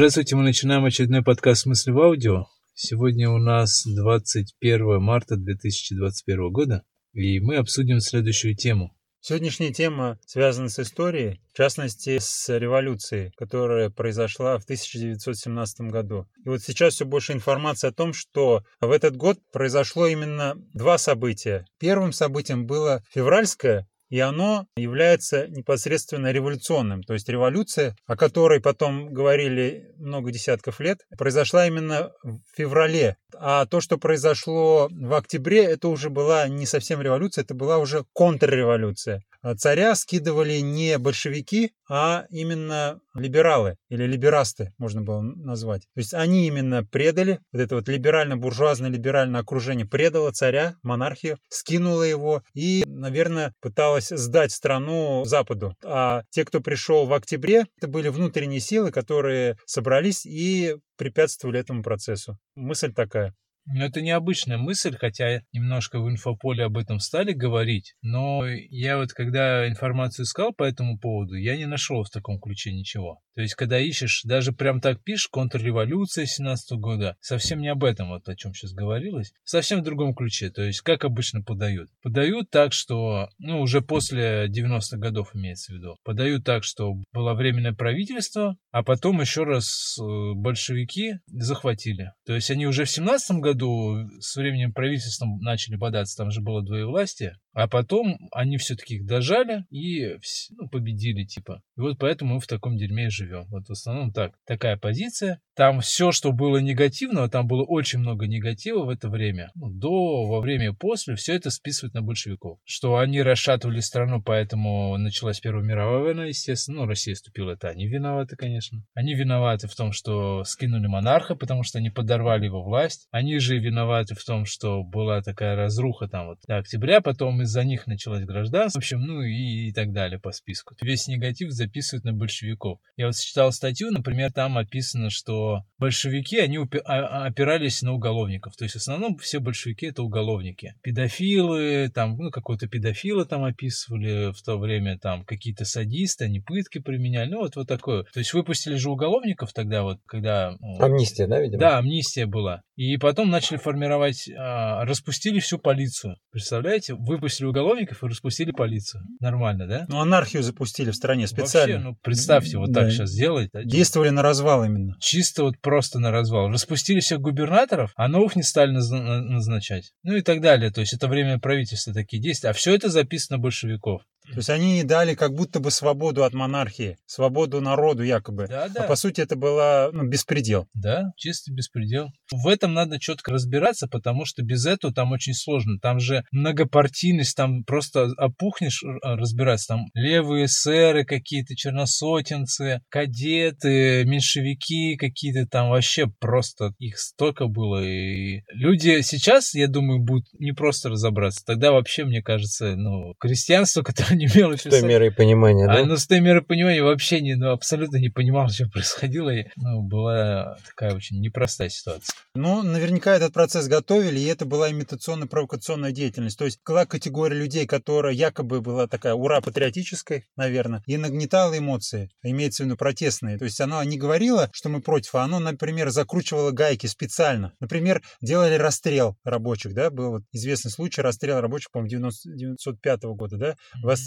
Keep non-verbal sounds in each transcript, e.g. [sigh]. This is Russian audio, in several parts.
Здравствуйте, мы начинаем очередной подкаст «Мысли в аудио». Сегодня у нас 21 марта 2021 года, и мы обсудим следующую тему. Сегодняшняя тема связана с историей, в частности, с революцией, которая произошла в 1917 году. И вот сейчас все больше информации о том, что в этот год произошло именно два события. Первым событием было февральское и оно является непосредственно революционным. То есть революция, о которой потом говорили много десятков лет, произошла именно в феврале. А то, что произошло в октябре, это уже была не совсем революция, это была уже контрреволюция. А царя скидывали не большевики, а именно либералы или либерасты, можно было назвать. То есть они именно предали, вот это вот либерально-буржуазное либеральное окружение предало царя, монархию, скинуло его и, наверное, пыталось сдать страну Западу. А те, кто пришел в октябре, это были внутренние силы, которые собрались и препятствовали этому процессу. Мысль такая. Но это необычная мысль, хотя немножко в инфополе об этом стали говорить. Но я вот когда информацию искал по этому поводу, я не нашел в таком ключе ничего. То есть, когда ищешь, даже прям так пишешь, контрреволюция 17 года, совсем не об этом, вот о чем сейчас говорилось, совсем в другом ключе. То есть, как обычно подают? Подают так, что, ну, уже после 90-х годов имеется в виду, подают так, что было временное правительство, а потом еще раз э, большевики захватили. То есть, они уже в 17 году году с временем правительством начали бодаться, там же было двоевластие, а потом они все-таки их дожали и ну, победили, типа. И вот поэтому мы в таком дерьме и живем. Вот в основном так. Такая позиция. Там все, что было негативного, там было очень много негатива в это время. Ну, до, во время и после, все это списывают на большевиков. Что они расшатывали страну, поэтому началась Первая мировая война, естественно. Ну, Россия вступила, это они виноваты, конечно. Они виноваты в том, что скинули монарха, потому что они подорвали его власть. Они же виноваты в том, что была такая разруха там вот до октября, потом из-за них началось гражданство, в общем, ну и, и так далее по списку. Весь негатив записывают на большевиков. Я вот читал статью, например, там описано, что большевики, они а, опирались на уголовников. То есть в основном все большевики это уголовники. Педофилы, там, ну, какого-то педофила там описывали в то время, там, какие-то садисты, они пытки применяли, ну, вот, вот такое. То есть выпустили же уголовников тогда вот, когда... Амнистия, да, видимо? Да, амнистия была. И потом начали формировать, а, распустили всю полицию. Представляете? Выпустили уголовников и распустили полицию. Нормально, да? Ну, анархию запустили в стране специально. Вообще, ну, представьте, вот да. так сейчас делать. Да? Действовали на развал именно. Чисто вот просто на развал. Распустили всех губернаторов, а новых не стали назначать. Ну и так далее. То есть это время правительства такие действия. А все это записано большевиков. То есть они дали как будто бы свободу от монархии, свободу народу якобы. Да, да. А по сути это было ну, беспредел. Да, чистый беспредел. В этом надо четко разбираться, потому что без этого там очень сложно. Там же многопартийность, там просто опухнешь а, разбираться. Там левые сэры какие-то, черносотенцы, кадеты, меньшевики какие-то там вообще просто их столько было. И люди сейчас, я думаю, будут не просто разобраться. Тогда вообще, мне кажется, ну, крестьянство, [laughs] которое не имел С той мерой понимания, да? А, ну, с той мерой понимания вообще не, ну, абсолютно не понимал, что происходило. И, ну, была такая очень непростая ситуация. Ну, наверняка этот процесс готовили, и это была имитационно-провокационная деятельность. То есть была категория людей, которая якобы была такая ура-патриотической, наверное, и нагнетала эмоции, имеется в виду протестные. То есть она не говорила, что мы против, а оно, например, закручивало гайки специально. Например, делали расстрел рабочих, да, был вот известный случай расстрела рабочих, по-моему, 1905 года, да,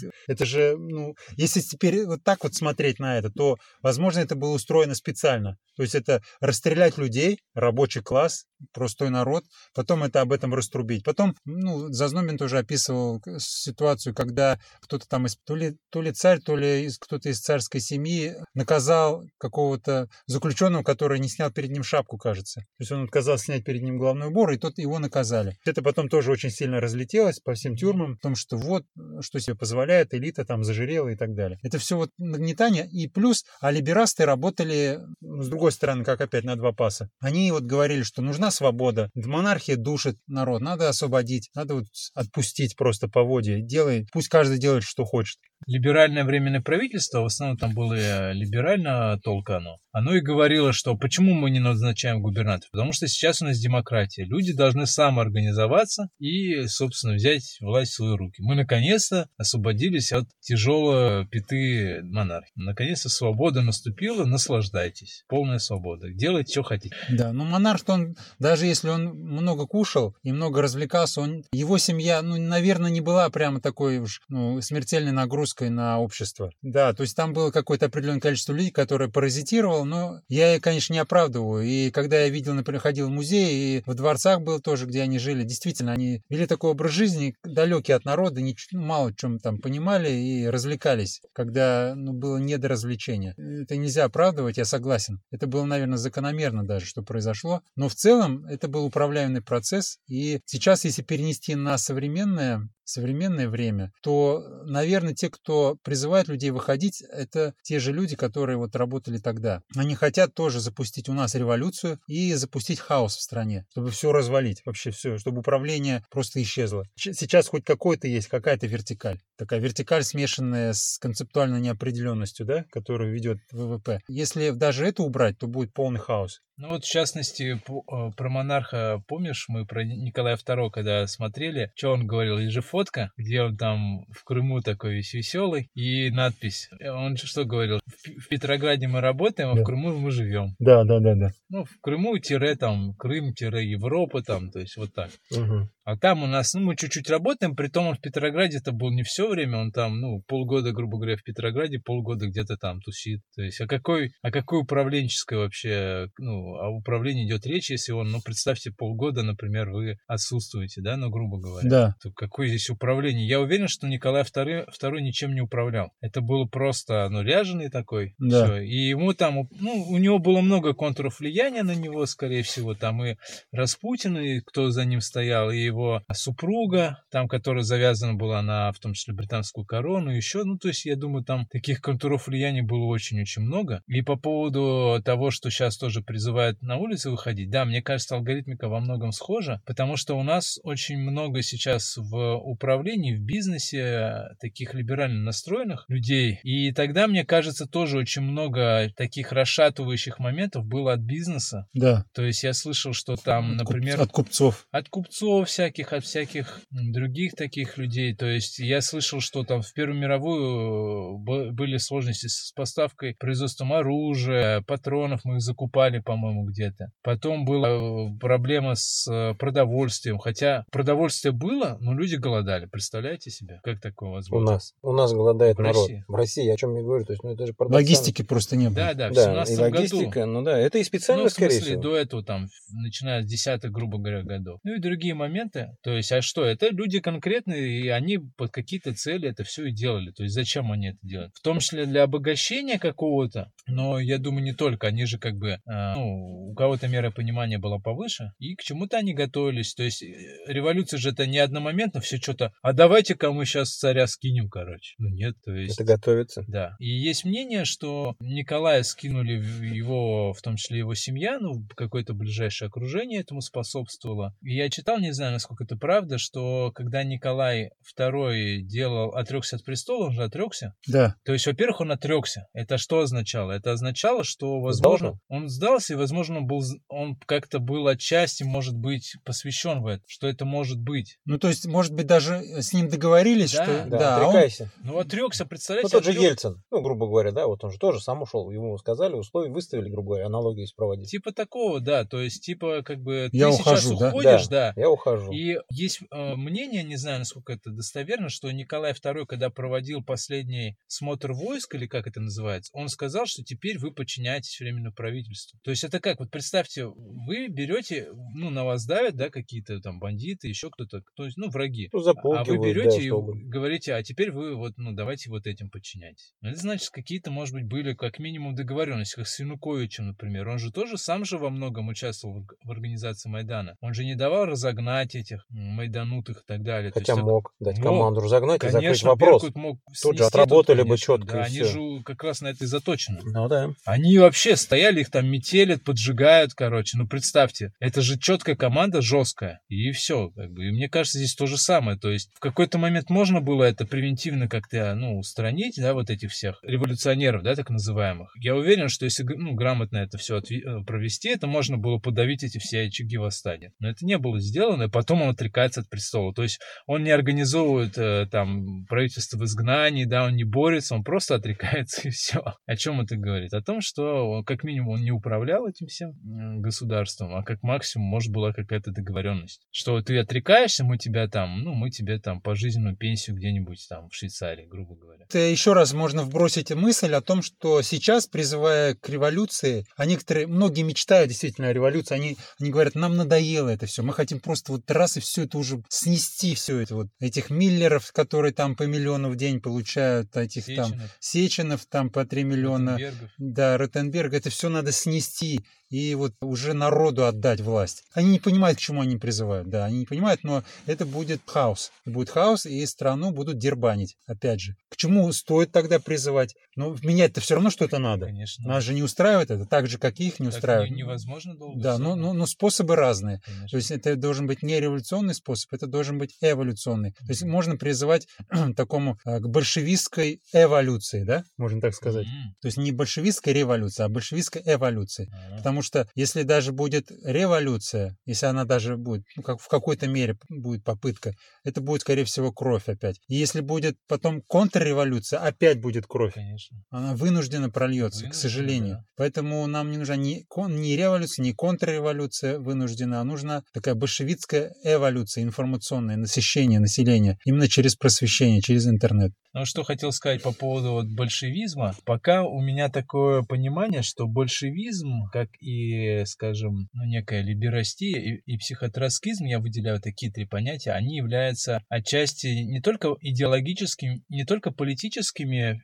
вас это же, ну, если теперь вот так вот смотреть на это, то, возможно, это было устроено специально. То есть это расстрелять людей, рабочий класс, простой народ, потом это об этом раструбить. Потом, ну, Зазнобин тоже описывал ситуацию, когда кто-то там, из, то, ли, то ли царь, то ли кто-то из царской семьи наказал какого-то заключенного, который не снял перед ним шапку, кажется. То есть он отказался снять перед ним головной убор, и тот его наказали. Это потом тоже очень сильно разлетелось по всем тюрьмам, потому что вот, что себе позволяет элита, там, зажирела и так далее. Это все вот нагнетание, и плюс, а либерасты работали, ну, с другой стороны, как опять на два паса. Они вот говорили, что нужна свобода, монархия душит народ, надо освободить, надо вот отпустить просто поводья, делай, пусть каждый делает, что хочет. Либеральное временное правительство, в основном там было либерально толка оно, оно и говорило, что почему мы не назначаем губернатора? Потому что сейчас у нас демократия. Люди должны самоорганизоваться и, собственно, взять власть в свои руки. Мы наконец-то освободились от тяжелой пяты монархии. Наконец-то свобода наступила, наслаждайтесь. Полная свобода. Делайте, что хотите. Да, но монарх, он, даже если он много кушал и много развлекался, он, его семья, ну, наверное, не была прямо такой уж ну, смертельной нагрузкой на общество. Да, то есть там было какое-то определенное количество людей, которые паразитировало, но я, конечно, не оправдываю. И когда я видел, например, ходил в музей, и в дворцах был тоже, где они жили, действительно, они вели такой образ жизни, далекий от народа, не, ну, мало чем там понимали и развлекались, когда ну, было не до развлечения. Это нельзя оправдывать, я согласен. Это было, наверное, закономерно даже, что произошло. Но в целом это был управляемый процесс. И сейчас, если перенести на современное современное время, то, наверное, те, кто призывает людей выходить, это те же люди, которые вот работали тогда. Они хотят тоже запустить у нас революцию и запустить хаос в стране, чтобы все развалить, вообще все, чтобы управление просто исчезло. Сейчас хоть какой-то есть, какая-то вертикаль. Такая вертикаль, смешанная с концептуальной неопределенностью, да, которую ведет ВВП. Если даже это убрать, то будет полный хаос. Ну вот, в частности, э, про монарха, помнишь, мы про Николая II, когда смотрели, что он говорил, есть же фотка, где он там в Крыму такой весь веселый, и надпись. Э, он что говорил? В Петрограде мы работаем, а да. в Крыму мы живем. Да, да, да, да. Ну, в Крыму тире там, Крым тире Европа там, то есть вот так. Угу. А там у нас, ну, мы чуть-чуть работаем, при том он в Петрограде это был не все время, он там, ну, полгода, грубо говоря, в Петрограде, полгода где-то там тусит. То есть, о какой, о какой управленческой вообще, ну, о управлении идет речь, если он, ну, представьте, полгода, например, вы отсутствуете, да, ну, грубо говоря. Да. То какое здесь управление? Я уверен, что Николай II, II ничем не управлял. Это был просто, ну, ряженый такой. Да. Все. И ему там, ну, у него было много контуров влияния на него, скорее всего, там и Распутин, и кто за ним стоял, и его супруга, там, которая завязана была на, в том числе, британскую корону, еще, ну, то есть, я думаю, там таких контуров влияния было очень-очень много. И по поводу того, что сейчас тоже призывают на улицы выходить, да, мне кажется, алгоритмика во многом схожа, потому что у нас очень много сейчас в управлении, в бизнесе таких либерально настроенных людей, и тогда, мне кажется, тоже очень много таких расшатывающих моментов было от бизнеса. Да. То есть я слышал, что там, например... От купцов. От купцов всяких, от всяких других таких людей. То есть я слышал, что там в Первую мировую э, были сложности с поставкой, производством оружия, патронов мы их закупали, по-моему, где-то. Потом была э, проблема с э, продовольствием, хотя продовольствие было, но люди голодали. Представляете себе, как такое возможно? У нас. У нас голодает в народ. России? В России, о чем я говорю, то есть, ну это же Логистики просто не было. Да, да, в да, и логистика, году. ну да, это и специально, ну, в смысле, скорее всего. до этого там, начиная с десятых, грубо говоря, годов. Ну и другие моменты. То есть, а что? Это люди конкретные, и они под какие-то цели это все и делали. То есть, зачем они это делают? В том числе для обогащения какого-то, но я думаю, не только. Они же как бы, э, ну, у кого-то мера понимания была повыше, и к чему-то они готовились. То есть, э, революция же это не одномоментно, все что-то, а давайте-ка мы сейчас царя скинем, короче. Ну нет, то есть... Это готовится. Да. И есть мнение, что Николая скинули его, в том числе его семья, ну, какое-то ближайшее окружение этому способствовало. И я читал, не знаю, насколько это правда, что когда Николай II делал, отрекся от престола, он же отрекся. Да. То есть, во-первых, он отрекся. Это что означало? Это означало, что, возможно, Сдался? он сдался, и, возможно, был, он как-то был отчасти, может быть, посвящен в это, что это может быть. Ну, то есть, может быть, даже с ним договорились, да, что... Да, да отрекайся. Он... Ну, отрекся, представляете? Ну, тот отрек... же Ельцин, ну, грубо говоря, да, вот он же тоже сам ушел, ему сказали, условия выставили, грубо говоря, аналогию проводить. Типа такого, да, то есть, типа, как бы, я ты ухожу, сейчас да? уходишь, да, да. Я ухожу. И есть э, мнение, не знаю, насколько это достоверно, что Николай II, когда проводил последний смотр войск, или как это называется, он сказал, что теперь вы подчиняетесь временному правительству. То есть это как, вот представьте, вы берете, ну, на вас давят, да, какие-то там бандиты, еще кто-то, то есть, ну, враги. Ну, а вы берете да, и чтобы... говорите, а теперь вы вот, ну, давайте вот этим подчиняйтесь. Ну, это значит, какие-то, может быть, были как минимум договоренности, как с Януковичем, например. Он же тоже сам же во многом участвовал в организации Майдана. Он же не давал разогнать этих майданутых и так далее. Хотя есть, мог дать мог. команду разогнать и закрыть Конечно, вопрос. Беркут мог Тут же отработали бы конечно, четко, Да, они всё. же как раз на это и заточены. Ну да. Они вообще стояли, их там метелят, поджигают, короче. Ну, представьте, это же четкая команда, жесткая. И все. Как бы. И мне кажется, здесь то же самое. То есть в какой-то момент можно было это превентивно как-то, ну, устранить, да, вот этих всех революционеров, да, так называемых. Я уверен, что если, ну, грамотно это все провести, это можно было подавить эти все очаги восстания. Но это не было сделано, и потом он отрекается от престола. То есть он не организовывает э, там правительство в изгнании, да, он не борется, он просто отрекается [laughs] и все. О чем это говорит? О том, что как минимум он не управлял этим всем государством, а как максимум, может, была какая-то договоренность. Что ты отрекаешься, мы тебя там, ну, мы тебе там пожизненную пенсию где-нибудь там в Швейцарии, грубо говоря. Это еще раз можно вбросить мысль о том, что сейчас, призывая к революции, а некоторые, многие мечтают действительно о революции, они, они говорят, нам надоело это все, мы хотим просто вот раз и все это уже снести, все это вот, этих Миллеров, которые там по миллиону в день получают, этих там Сеченов, Сеченов там по 3 миллиона, Ротенбергов. да, Ротенберг, это все надо снести и вот уже народу отдать власть. Они не понимают, к чему они призывают, да, они не понимают, но это будет хаос. Будет хаос, и страну будут дербанить, опять же. К чему стоит тогда призывать? Ну, менять-то все равно что-то надо. Конечно. Нас же не устраивает это, так же, как и их не Так устраивает. не- невозможно долго. Да, но, но, но способы разные. Конечно. То есть это должен быть не революционный способ, это должен быть эволюционный. То есть можно призывать [clears throat] такому а, к большевистской эволюции, да, можно так сказать. М, То есть не большевистской революции, а большевистской эволюции. ага. Потому что если даже будет революция, если она даже будет, ну, как в какой-то мере будет попытка, это будет, скорее всего, кровь опять. И если будет потом контрреволюция, опять будет кровь. Конечно. Она вынуждена прольется, к Вынуждена, сожалению. да. Поэтому нам не нужна ни, кон- ни революция, ни контрреволюция вынуждена, а нужна такая большевистская эволюция, информационное насыщение населения именно через просвещение, через интернет. Ну, что хотел сказать по поводу вот большевизма. Пока у меня такое понимание, что большевизм, как и, скажем, ну, некая либерастия и, и психотроцкизм, я выделяю такие три понятия, они являются отчасти не только идеологическими, не только политическими,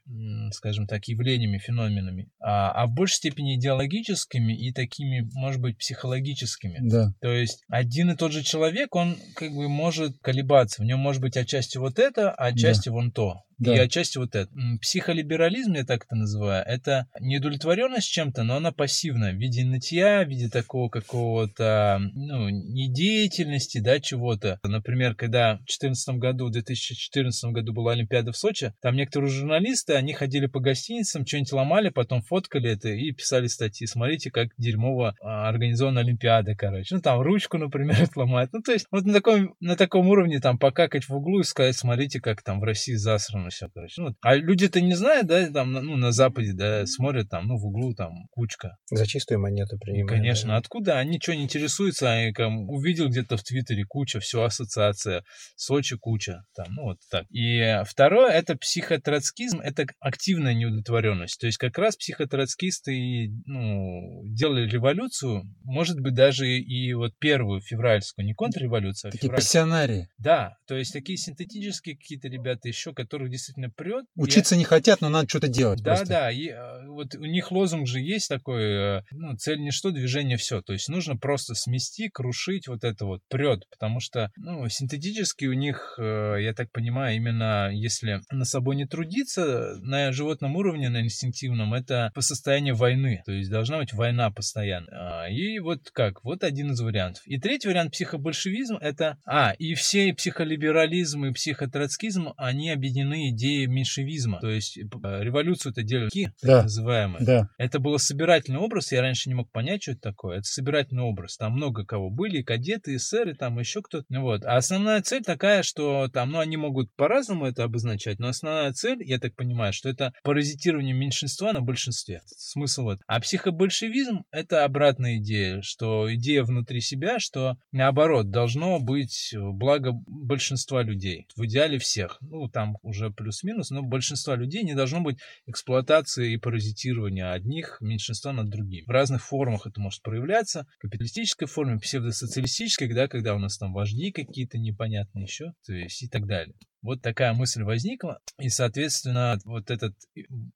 скажем так, явлениями, феноменами, а, а в большей степени идеологическими и такими, может быть, психологическими. Да. То есть один и тот же человек, он как бы может колебаться. В нем может быть отчасти вот это, а отчасти вон то. Да. И отчасти вот это. Психолиберализм, я так это называю, это неудовлетворенность чем-то, но она пассивная. В виде нытья, в виде такого какого-то, ну, недеятельности, да, чего-то. Например, когда в 2014 году, в 2014 году была Олимпиада в Сочи, там некоторые журналисты, они ходили по гостиницам, что-нибудь ломали, потом фоткали это и писали статьи. Смотрите, как дерьмово а, организована Олимпиада, короче. Ну, там ручку, например, [laughs] отломать. Ну, то есть, вот на таком, на таком уровне там покакать в углу и сказать, смотрите, как там в России засрано все, короче. Ну, а люди-то не знают, да, там, на- ну, на Западе, да, смотрят там, ну, в углу там кучка. За чистую монету принимаем. Конечно, да. откуда они что не интересуются, они там увидел где-то в Твиттере куча, все ассоциация, Сочи куча, там, ну вот так. И второе, это психотроцкизм, это активная неудовлетворенность. То есть как раз психотроцкисты и, ну, делали революцию, может быть, даже и вот первую февральскую, не контрреволюцию, а Такие февральскую. пассионарии. Да, то есть такие синтетические какие-то ребята еще, которых действительно прет. и Учиться не хотят, но надо что-то делать. да, просто. да, и э, вот у них лозунг же есть такой, э, ну, цель не что, движение все. То есть нужно просто смести, крушить вот это вот, прет, потому что, ну, синтетически у них, э, я так понимаю, именно если на собой не трудиться, на животном уровне, на инстинктивном, это по состоянию войны, то есть должна быть война постоянно. А, И вот как, вот один из вариантов. И третий вариант психобольшевизм это, а, и все и психолиберализм и психотроцкизм, они объединены идеей меньшевизма, то есть э, революцию это делали ки, так Да. называемые. Да. Это был собирательный образ, я раньше не мог понять, что это такое. Это собирательный образ. Там много кого были, и кадеты, и эсеры, там еще кто-то. Ну Вот. А основная цель такая, что там, ну, они могут по-разному это обозначать, но основная цель, я так понимаю, что это паразитирование меньшинства на большинстве. Смысл вот. А психобольшевизм — это обратная идея, что идея внутри себя, что наоборот, должно быть благо большинства людей. В идеале всех. Ну, там уже плюс-минус, но большинства людей не должно быть эксплуатации и паразитирования одних меньшинства над другими. В разных формах это может проявляться. В капиталистической форме, псевдосоциалистической, да, когда у нас там вожди какие-то непонятные еще, то есть и так далее. Вот такая мысль возникла, и, соответственно, вот этот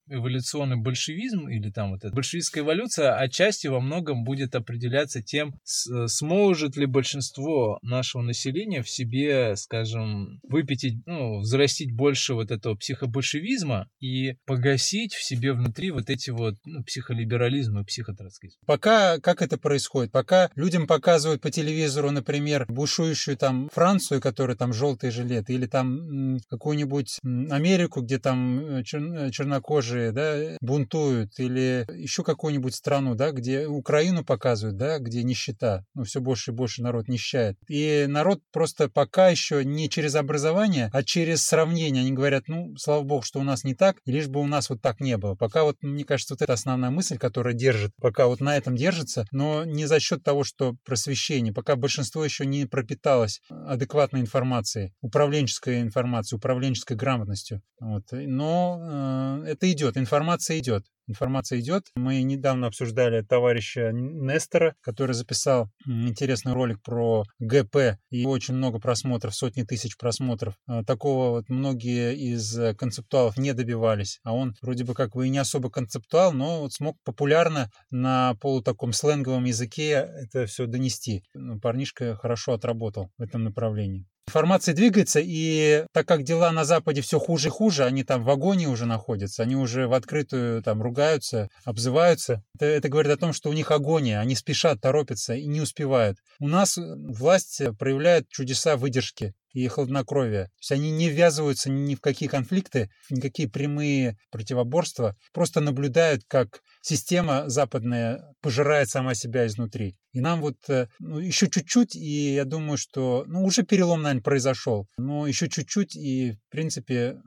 эволюционный большевизм или там вот эта большевистская эволюция отчасти во многом будет определяться тем, сможет ли большинство нашего населения в себе, скажем, выпятить, ну, взрастить больше вот этого психобольшевизма и погасить в себе внутри вот эти вот ну, психолиберализм и психотроцкизм. Пока как это происходит? Пока людям показывают по телевизору, например, бушующую там Францию, которая там желтые жилеты, или там какую-нибудь Америку, где там э, чер- чернокожие да, бунтуют, или еще какую-нибудь страну, да, где Украину показывают, да, где нищета, ну, все больше и больше народ нищает. И народ просто пока еще не через образование, а через сравнение. Они говорят, ну, слава богу, что у нас не так, и лишь бы у нас вот так не было. Пока вот, мне кажется, вот это основная мысль, которая держит, пока вот на этом держится, но не за счет того, что просвещение, пока большинство еще не пропиталось адекватной информацией, управленческой информацией, управленческой грамотностью. Вот. Но э, это идет, информация идет информация идет. Мы недавно обсуждали товарища Нестора, который записал интересный ролик про ГП и очень много просмотров, сотни тысяч просмотров. А, такого вот многие из концептуалов не добивались, а он вроде бы как бы и не особо концептуал, но вот смог популярно на полу таком сленговом языке это все донести. Ну, парнишка хорошо отработал в этом направлении. Информация двигается, и так как дела на Западе все хуже и хуже, они там в вагоне уже находятся, они уже в открытую там ругаются, обзываются. Это, это говорит о том, что у них агония, они спешат, торопятся и не успевают. У нас власть проявляет чудеса выдержки и хладнокровия. То есть они не ввязываются ни в какие конфликты, никакие прямые противоборства, просто наблюдают, как система западная пожирает сама себя изнутри. И нам вот э, ну, еще чуть-чуть, и я думаю, что ну, уже перелом, наверное, произошел, но еще чуть-чуть, и, в принципе,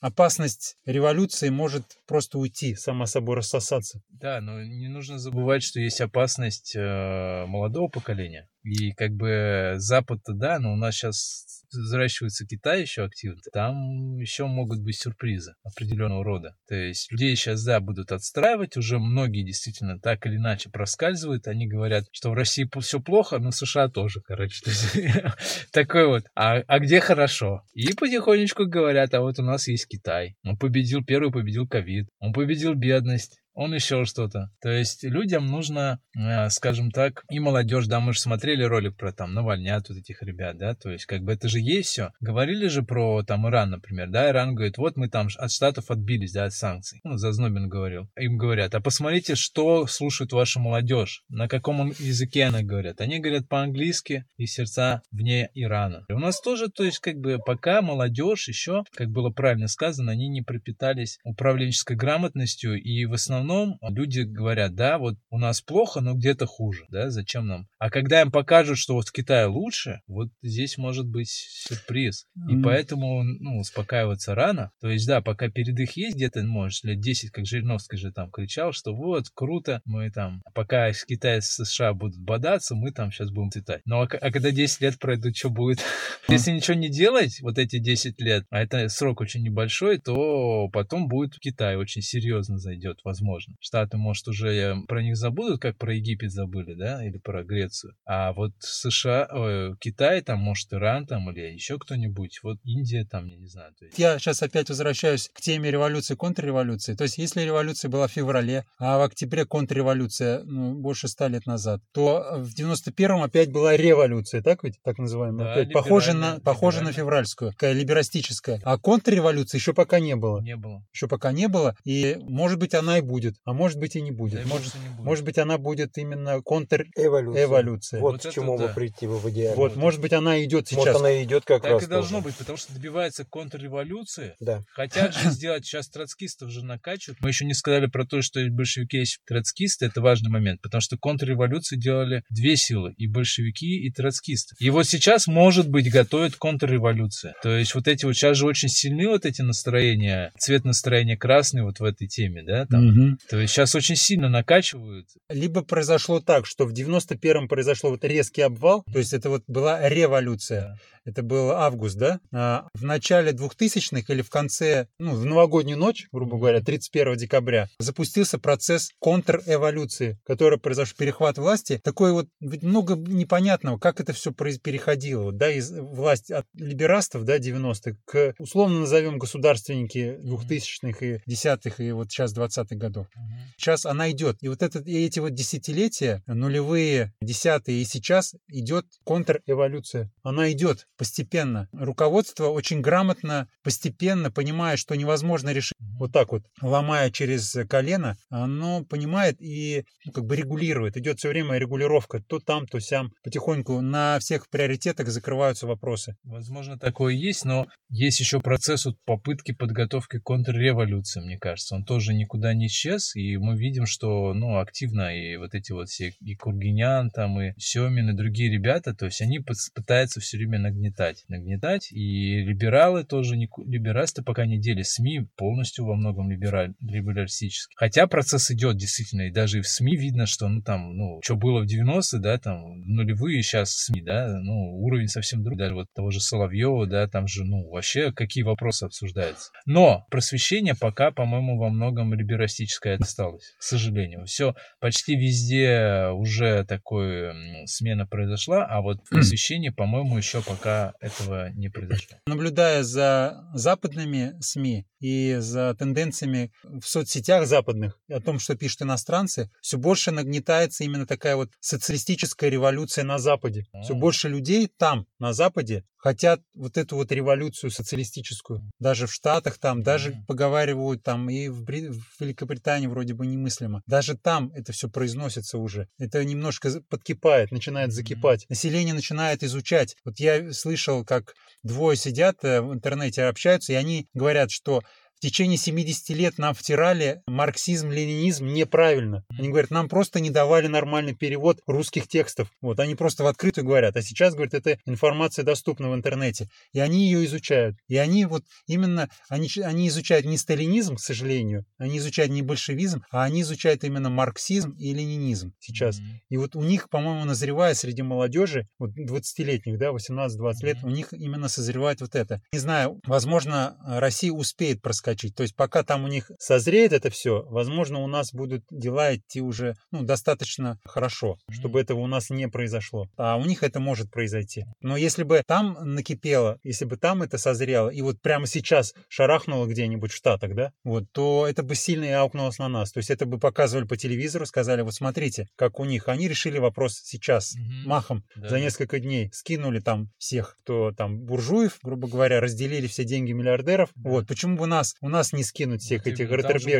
опасность революции может просто уйти, сама собой рассосаться. Да, но не нужно забывать, что есть опасность э, молодого поколения. И как бы Запад-то да, но у нас сейчас взращивается Китай еще активно, там еще могут быть сюрпризы определенного рода. То есть людей сейчас, да, будут отстраивать, уже многие действительно так или иначе проскальзывают, они говорят, что в России все плохо, но США тоже, короче. [laughs] Такой вот, а, а где хорошо? И потихонечку говорят, а вот у нас есть Китай. Он победил, первый победил ковид, он победил бедность, он еще что-то. То есть людям нужно, э, скажем так, и молодежь, да, мы же смотрели ролик про там Навальнят, вот этих ребят, да, то есть как бы это же есть все. Говорили же про там Иран, например, да, Иран говорит, вот мы там от штатов отбились, да, от санкций. Ну, Зазнобин говорил. Им говорят, а посмотрите, что слушает ваша молодежь, на каком языке она говорит. Они говорят по-английски и сердца вне Ирана. И у нас тоже, то есть как бы пока молодежь еще, как было правильно сказано, они не пропитались управленческой грамотностью и в основном основном люди говорят, да, вот у нас плохо, но где-то хуже, да, зачем нам? А когда им покажут, что вот в Китае лучше, вот здесь может быть сюрприз. И mm. поэтому, ну, успокаиваться рано. То есть, да, пока передых есть где-то, может, лет 10, как Жириновский же там кричал, что вот, круто, мы там, пока с Китая с США будут бодаться, мы там сейчас будем цветать. Ну, а, а когда 10 лет пройдут, что будет? Если ничего не делать, вот эти 10 лет, а это срок очень небольшой, то потом будет Китай очень серьезно зайдет, возможно возможно. Штаты, может, уже про них забудут, как про Египет забыли, да, или про Грецию. А вот США, ой, Китай, там, может, Иран, там, или еще кто-нибудь, вот Индия, там, я не знаю. Есть... Я сейчас опять возвращаюсь к теме революции, контрреволюции. То есть, если революция была в феврале, а в октябре контрреволюция, ну, больше ста лет назад, то в 91-м опять была революция, так ведь, так называемая? Да, опять похоже на, похоже на февральскую, такая либерастическая. А контрреволюции еще пока не было. Не было. Еще пока не было, и, может быть, она и будет будет, а может быть и не будет. Да, может, не будет. может быть, она будет именно контр-эволюция. Вот, вот к чему да. бы прийти в идеале. Вот, может быть, она идет сейчас. Вот она идет как так раз. Так и должно быть, потому что добивается контрреволюции. Да. Хотят же сделать, сейчас троцкистов же накачивают. Мы еще не сказали про то, что большевики есть троцкисты, это важный момент, потому что контрреволюцию делали две силы, и большевики, и троцкисты. И вот сейчас, может быть, готовят контрреволюцию. То есть вот эти вот, сейчас же очень сильны вот эти настроения, цвет настроения красный вот в этой теме, да, там. Угу То есть сейчас очень сильно накачивают. Либо произошло так, что в 91-м произошло вот резкий обвал, то есть это вот была революция. Это был август, да? А в начале 2000-х или в конце, ну, в новогоднюю ночь, грубо говоря, 31 декабря, запустился процесс контрэволюции, который произошел, перехват власти. Такое вот ведь много непонятного, как это все переходило, вот, да, из власти от либерастов, да, 90-х, к, условно назовем, государственники 2000-х и 10-х, и вот сейчас 20-х годов. Сейчас она идет. И вот это, и эти вот десятилетия, нулевые, десятые и сейчас идет контрэволюция. Она идет постепенно. Руководство очень грамотно, постепенно, понимая, что невозможно решить вот так вот, ломая через колено, оно понимает и ну, как бы регулирует. Идет все время регулировка. То там, то сям. Потихоньку на всех приоритетах закрываются вопросы. Возможно, такое есть, но есть еще процесс вот попытки подготовки к контрреволюции, мне кажется. Он тоже никуда не исчез, и мы видим, что ну, активно и вот эти вот все, и Кургинян, там, и Семин, и другие ребята, то есть они пытаются все время нагнетать, нагнетать, и либералы тоже, не, либерасты пока не дели, СМИ полностью во многом либераль, либералистические. Хотя процесс идет действительно, и даже в СМИ видно, что, ну, там, ну, что было в 90-е, да, там, нулевые сейчас СМИ, да, ну, уровень совсем другой, даже вот того же Соловьева, да, там же, ну, вообще какие вопросы обсуждаются. Но просвещение пока, по-моему, во многом либерастическое осталось, к сожалению. Все почти везде уже такое м, смена произошла, а вот [clears throat] в просвещении, по-моему, еще пока этого не произошло. [clears throat] Наблюдая за западными СМИ и за тенденциями в соцсетях западных, о том, что пишут иностранцы, все больше нагнетается именно такая вот социалистическая революция на Западе. Все А. больше людей там, на Западе, хотят вот эту вот революцию социалистическую. Даже в Штатах там, даже Мгм. поговаривают там и в, Бри- в Великобритании вроде бы немыслимо. Даже там это все произносится уже. Это немножко подкипает, начинает закипать. Население начинает изучать. Вот я слышал, как двое сидят э, в интернете, общаются, и они говорят, что в течение 70 лет нам втирали марксизм, ленинизм неправильно. Они говорят, нам просто не давали нормальный перевод русских текстов. Вот, они просто в открытую говорят. А сейчас, говорят, эта информация доступна в интернете. И они ее изучают. И они вот именно, они, они изучают не сталинизм, к сожалению, они изучают не большевизм, а они изучают именно марксизм и ленинизм сейчас. Мгм. И вот у них, по-моему, назревает среди молодежи, вот 20-летних, да, 18-20 лет, Мгм. у них именно созревает вот это. Не знаю, возможно, Россия успеет проскочить. То есть пока там у них созреет это все, возможно, у нас будут дела идти уже ну, достаточно хорошо, чтобы этого у нас не произошло. А у них это может произойти. Но если бы там накипело, если бы там это созрело, и вот прямо сейчас шарахнуло где-нибудь в Штатах, да, вот, то это бы сильно и аукнулось на нас. То есть это бы показывали по телевизору, сказали, вот смотрите, как у них. Они решили вопрос сейчас, Мгм. махом, Да, за несколько дней. Скинули там всех, кто там буржуев, грубо говоря, разделили все деньги миллиардеров. Да. Вот, почему бы нас, у нас не скинуть всех Вот этих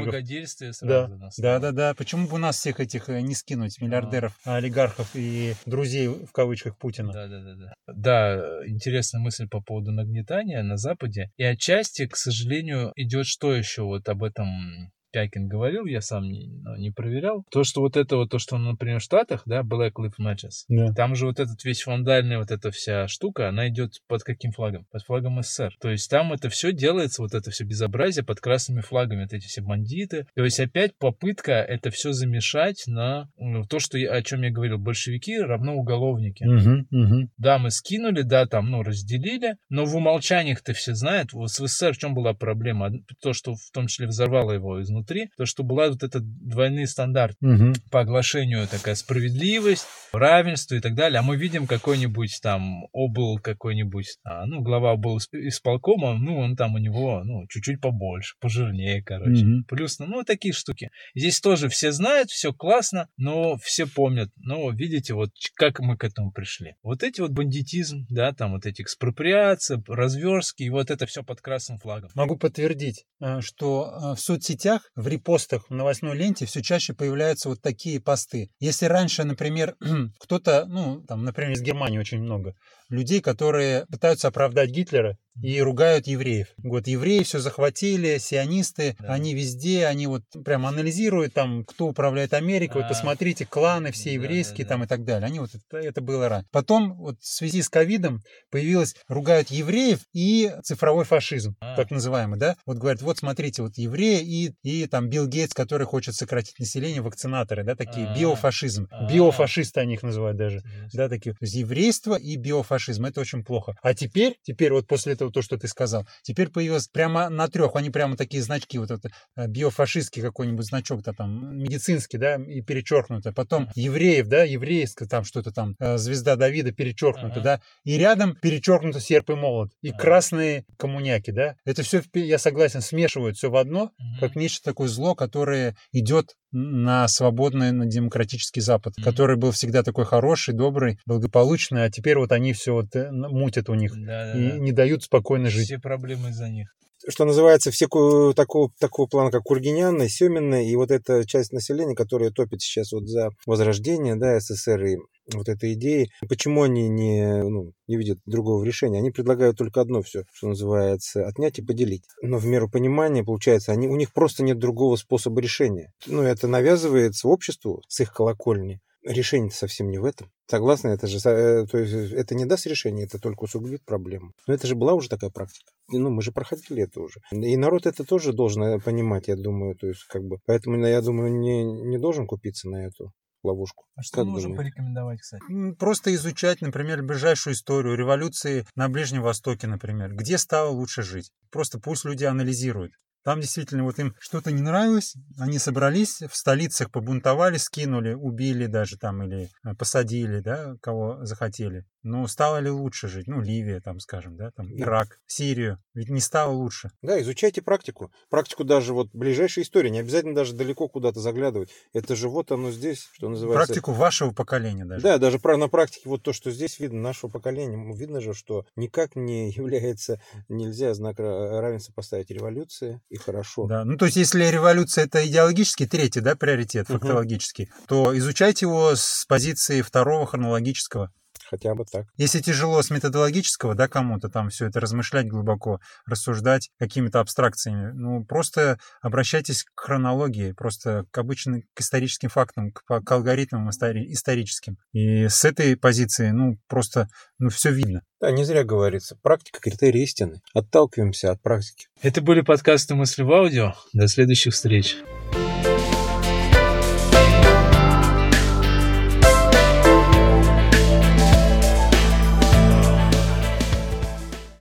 благодельствие Да, да, да, да. Почему бы у нас всех этих э, не скинуть, миллиардеров, олигархов и друзей, в кавычках, Путина? Да, да, да, да. Да, интересная мысль по поводу нагнетания на Западе. И отчасти, к сожалению, идет что еще вот об этом Пякин говорил, я сам не, ну, не проверял. То, что вот это вот, то, что, например, в Штатах, да, Black Lives Matter, Да. там же вот этот весь вандальная вот эта вся штука, она идет под каким флагом? Под флагом СССР. То есть там это все делается, вот это все безобразие под красными флагами, вот эти все бандиты. То есть опять попытка это все замешать на ну, то, что я, о чем я говорил, большевики равно уголовники. Мгм, мгм. Да, мы скинули, да, там, ну, разделили, но в умолчаниях-то все знают. Вот с СССР в чем была проблема? То, что в том числе взорвало его изнутри, то, что была вот этот двойные стандарты Мгм. по оглашению такая справедливость, равенство и так далее. А мы видим какой-нибудь там обл какой-нибудь, а, ну, глава был исполкома, ну, он там у него, ну, чуть-чуть побольше, пожирнее, короче. Мгм. Плюс, ну, такие штуки. Здесь тоже все знают, все классно, но все помнят. Но видите, вот как мы к этому пришли. Вот эти вот бандитизм, да, там вот эти экспроприация, разверстки, и вот это все под красным флагом. Могу подтвердить, э, что э, в соцсетях, в репостах, в новостной ленте все чаще появляются вот такие посты. Если раньше, например, [clears throat] кто-то, ну, там, например, из Германии очень много, людей, которые пытаются оправдать Гитлера и ругают евреев. Вот евреи все захватили, сионисты, да. они везде, они вот прям анализируют там, кто управляет Америкой, а вот посмотрите, кланы все еврейские да, да, там и так далее. Они вот это, это было рано. Потом вот в связи с ковидом появилось, ругают евреев и цифровой фашизм, а так называемый, да? Вот говорят, вот смотрите, вот евреи и, и там Билл Гейтс, который хочет сократить население, вакцинаторы, да, такие, а биофашизм. А Биофашисты они их называют даже, да, такие. То есть еврейство и биофашизм, это очень плохо. А теперь, теперь вот после этого то, что ты сказал. Теперь появилось прямо на трех, они прямо такие значки, вот это э, биофашистский какой-нибудь значок, да, там, медицинский, да, и перечеркнуто. Потом евреев, да, еврейское, там что-то там, э, звезда Давида перечеркнуто, да, и рядом перечеркнуто серп и молот, и красные коммуняки, да. Это все, я согласен, смешивают все в одно, как нечто такое зло, которое идет на свободный, на демократический Запад, который был всегда такой хороший, добрый, благополучный, а теперь вот они все вот э, мутят у них да, да, и да. не дают спокойно жить. Все проблемы из-за них что называется, все такого, такого плана, как Кургиняна, Семенна, и вот эта часть населения, которая топит сейчас вот за возрождение да, СССР и вот этой идеи. Почему они не, ну, не видят другого решения? Они предлагают только одно все, что называется, отнять и поделить. Но в меру понимания, получается, они, у них просто нет другого способа решения. Ну, это навязывается обществу с их колокольни. Решение совсем не в этом. Согласны, это же э, то есть это не даст решения, это только усугубит проблему. Но это же была уже такая практика. Ну, мы же проходили это уже. И народ это тоже должен э, понимать, я думаю. То есть, как бы, поэтому, я думаю, не, не должен купиться на эту ловушку. А что как мы можем думаете? порекомендовать, кстати? Просто изучать, например, ближайшую историю революции на Ближнем Востоке, например. Где стало лучше жить? Просто пусть люди анализируют. Там действительно вот им что-то не нравилось, они собрались, в столицах побунтовали, скинули, убили даже там или э, посадили, да, кого захотели. Но стало ли лучше жить? Ну, Ливия, там, скажем, да, там, Ирак, Сирию. Ведь не стало лучше. Да, изучайте практику. Практику даже вот ближайшей истории. Не обязательно даже далеко куда-то заглядывать. Это же вот оно здесь, что называется. Практику вашего поколения даже. Да, даже на практике вот то, что здесь видно, нашего поколения. Видно же, что никак не [laughs] является, нельзя знак равенства поставить революции и хорошо. Да, ну то есть если революция это идеологический третий, да, приоритет, фактологический, угу. то изучайте его с позиции второго хронологического хотя бы так. Если тяжело с методологического, да, кому-то там все это размышлять глубоко, рассуждать какими-то абстракциями, ну, просто обращайтесь к хронологии, просто к обычным, к историческим фактам, к, к алгоритмам истори- историческим. И с этой позиции, ну, просто, ну, все видно. Да, не зря говорится. Практика – критерий истины. Отталкиваемся от практики. Это были подкасты «Мысли в аудио». До следующих встреч.